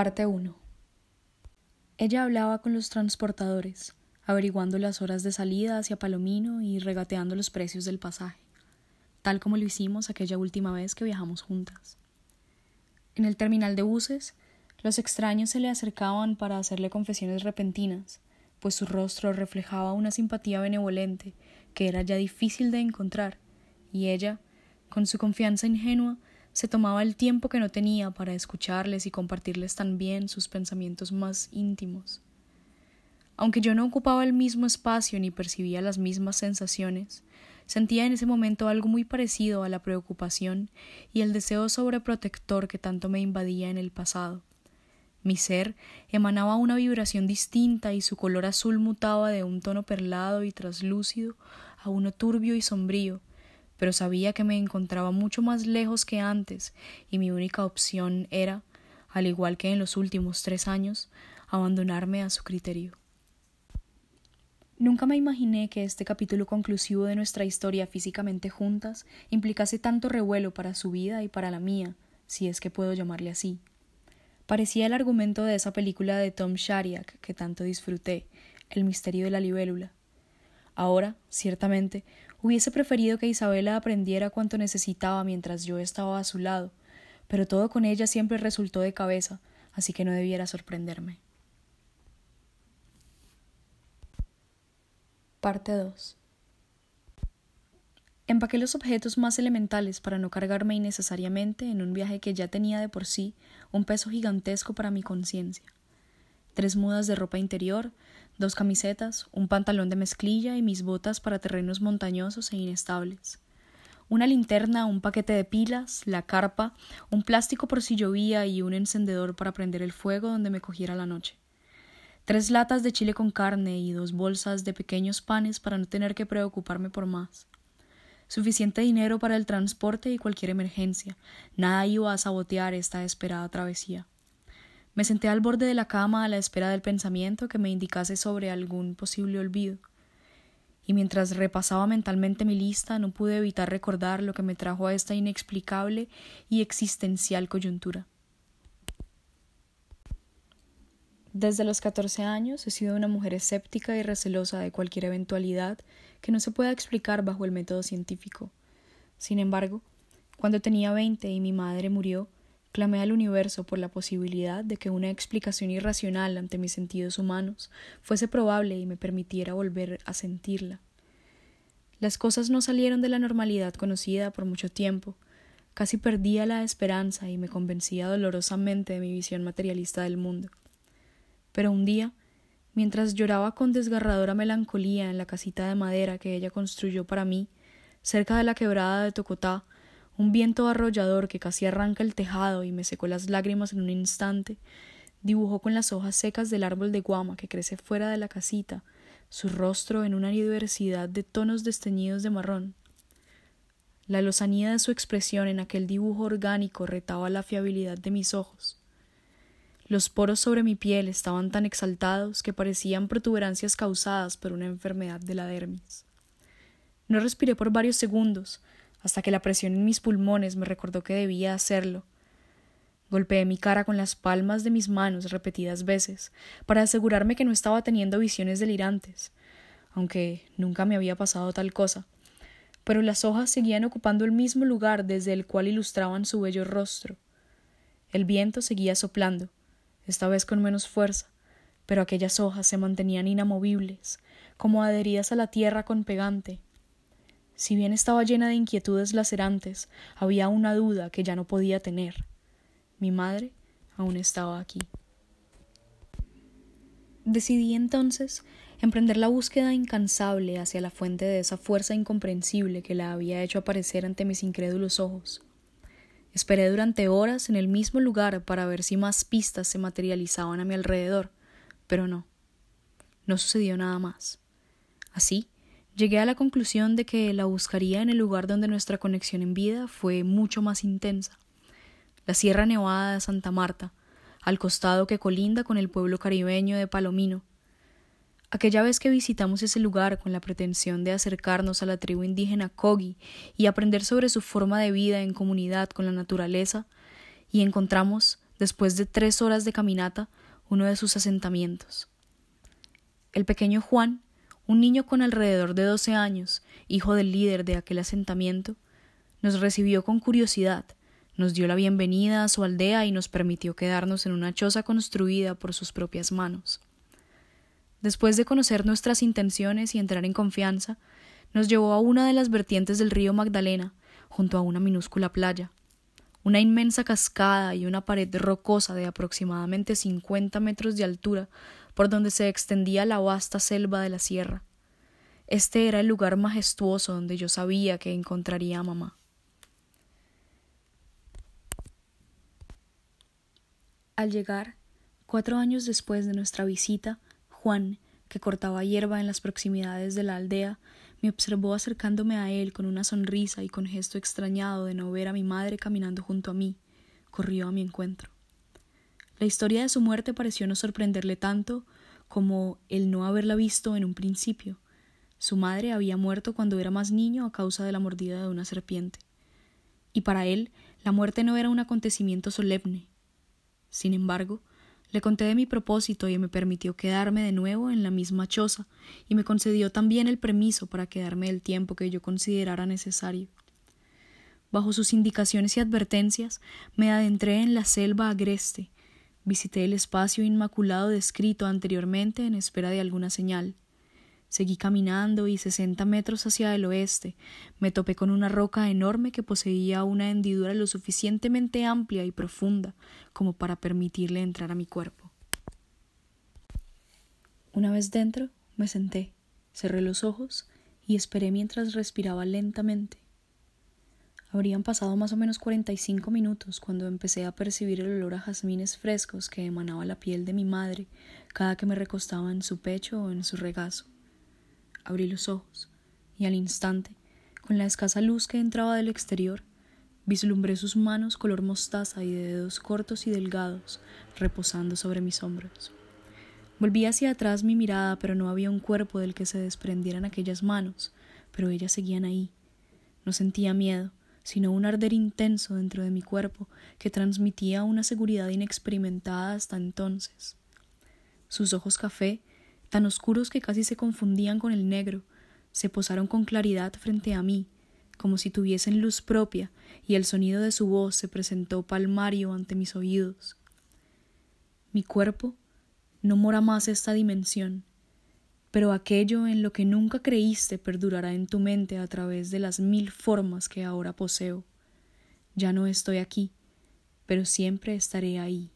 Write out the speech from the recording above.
Parte 1 Ella hablaba con los transportadores, averiguando las horas de salida hacia Palomino y regateando los precios del pasaje, tal como lo hicimos aquella última vez que viajamos juntas. En el terminal de buses, los extraños se le acercaban para hacerle confesiones repentinas, pues su rostro reflejaba una simpatía benevolente que era ya difícil de encontrar, y ella, con su confianza ingenua, se tomaba el tiempo que no tenía para escucharles y compartirles también sus pensamientos más íntimos. Aunque yo no ocupaba el mismo espacio ni percibía las mismas sensaciones, sentía en ese momento algo muy parecido a la preocupación y el deseo sobreprotector que tanto me invadía en el pasado. Mi ser emanaba una vibración distinta y su color azul mutaba de un tono perlado y traslúcido a uno turbio y sombrío, pero sabía que me encontraba mucho más lejos que antes y mi única opción era, al igual que en los últimos tres años, abandonarme a su criterio. Nunca me imaginé que este capítulo conclusivo de nuestra historia físicamente juntas implicase tanto revuelo para su vida y para la mía, si es que puedo llamarle así. Parecía el argumento de esa película de Tom Shariak que tanto disfruté, El misterio de la libélula. Ahora, ciertamente, Hubiese preferido que Isabela aprendiera cuanto necesitaba mientras yo estaba a su lado, pero todo con ella siempre resultó de cabeza, así que no debiera sorprenderme. Parte 2 Empaqué los objetos más elementales para no cargarme innecesariamente en un viaje que ya tenía de por sí un peso gigantesco para mi conciencia. Tres mudas de ropa interior, dos camisetas, un pantalón de mezclilla y mis botas para terrenos montañosos e inestables. Una linterna, un paquete de pilas, la carpa, un plástico por si llovía y un encendedor para prender el fuego donde me cogiera la noche. Tres latas de chile con carne y dos bolsas de pequeños panes para no tener que preocuparme por más. Suficiente dinero para el transporte y cualquier emergencia. Nada iba a sabotear esta esperada travesía. Me senté al borde de la cama a la espera del pensamiento que me indicase sobre algún posible olvido. Y mientras repasaba mentalmente mi lista, no pude evitar recordar lo que me trajo a esta inexplicable y existencial coyuntura. Desde los catorce años he sido una mujer escéptica y recelosa de cualquier eventualidad que no se pueda explicar bajo el método científico. Sin embargo, cuando tenía veinte y mi madre murió, Clamé al universo por la posibilidad de que una explicación irracional ante mis sentidos humanos fuese probable y me permitiera volver a sentirla. Las cosas no salieron de la normalidad conocida por mucho tiempo. Casi perdía la esperanza y me convencía dolorosamente de mi visión materialista del mundo. Pero un día, mientras lloraba con desgarradora melancolía en la casita de madera que ella construyó para mí, cerca de la quebrada de Tocotá, un viento arrollador que casi arranca el tejado y me secó las lágrimas en un instante, dibujó con las hojas secas del árbol de guama que crece fuera de la casita su rostro en una diversidad de tonos desteñidos de marrón. La lozanía de su expresión en aquel dibujo orgánico retaba la fiabilidad de mis ojos. Los poros sobre mi piel estaban tan exaltados que parecían protuberancias causadas por una enfermedad de la dermis. No respiré por varios segundos, hasta que la presión en mis pulmones me recordó que debía hacerlo. Golpeé mi cara con las palmas de mis manos repetidas veces, para asegurarme que no estaba teniendo visiones delirantes, aunque nunca me había pasado tal cosa. Pero las hojas seguían ocupando el mismo lugar desde el cual ilustraban su bello rostro. El viento seguía soplando, esta vez con menos fuerza, pero aquellas hojas se mantenían inamovibles, como adheridas a la tierra con pegante, si bien estaba llena de inquietudes lacerantes, había una duda que ya no podía tener. Mi madre aún estaba aquí. Decidí entonces emprender la búsqueda incansable hacia la fuente de esa fuerza incomprensible que la había hecho aparecer ante mis incrédulos ojos. Esperé durante horas en el mismo lugar para ver si más pistas se materializaban a mi alrededor, pero no. No sucedió nada más. Así, Llegué a la conclusión de que la buscaría en el lugar donde nuestra conexión en vida fue mucho más intensa, la Sierra Nevada de Santa Marta, al costado que colinda con el pueblo caribeño de Palomino. Aquella vez que visitamos ese lugar con la pretensión de acercarnos a la tribu indígena Kogi y aprender sobre su forma de vida en comunidad con la naturaleza, y encontramos, después de tres horas de caminata, uno de sus asentamientos. El pequeño Juan, un niño con alrededor de doce años, hijo del líder de aquel asentamiento, nos recibió con curiosidad, nos dio la bienvenida a su aldea y nos permitió quedarnos en una choza construida por sus propias manos. Después de conocer nuestras intenciones y entrar en confianza, nos llevó a una de las vertientes del río Magdalena, junto a una minúscula playa. Una inmensa cascada y una pared rocosa de aproximadamente cincuenta metros de altura, por donde se extendía la vasta selva de la sierra. Este era el lugar majestuoso donde yo sabía que encontraría a mamá. Al llegar, cuatro años después de nuestra visita, Juan, que cortaba hierba en las proximidades de la aldea, me observó acercándome a él con una sonrisa y con gesto extrañado de no ver a mi madre caminando junto a mí. Corrió a mi encuentro. La historia de su muerte pareció no sorprenderle tanto como el no haberla visto en un principio. Su madre había muerto cuando era más niño a causa de la mordida de una serpiente. Y para él la muerte no era un acontecimiento solemne, sin embargo, le conté de mi propósito y me permitió quedarme de nuevo en la misma choza y me concedió también el permiso para quedarme el tiempo que yo considerara necesario. Bajo sus indicaciones y advertencias, me adentré en la selva agreste, visité el espacio inmaculado descrito anteriormente en espera de alguna señal. Seguí caminando y sesenta metros hacia el oeste me topé con una roca enorme que poseía una hendidura lo suficientemente amplia y profunda como para permitirle entrar a mi cuerpo. Una vez dentro, me senté, cerré los ojos y esperé mientras respiraba lentamente. Habrían pasado más o menos cuarenta y cinco minutos cuando empecé a percibir el olor a jazmines frescos que emanaba la piel de mi madre cada que me recostaba en su pecho o en su regazo. Abrí los ojos, y al instante, con la escasa luz que entraba del exterior, vislumbré sus manos color mostaza y de dedos cortos y delgados reposando sobre mis hombros. Volví hacia atrás mi mirada, pero no había un cuerpo del que se desprendieran aquellas manos, pero ellas seguían ahí. No sentía miedo, sino un arder intenso dentro de mi cuerpo que transmitía una seguridad inexperimentada hasta entonces. Sus ojos café tan oscuros que casi se confundían con el negro, se posaron con claridad frente a mí, como si tuviesen luz propia, y el sonido de su voz se presentó palmario ante mis oídos. Mi cuerpo no mora más esta dimensión, pero aquello en lo que nunca creíste perdurará en tu mente a través de las mil formas que ahora poseo. Ya no estoy aquí, pero siempre estaré ahí.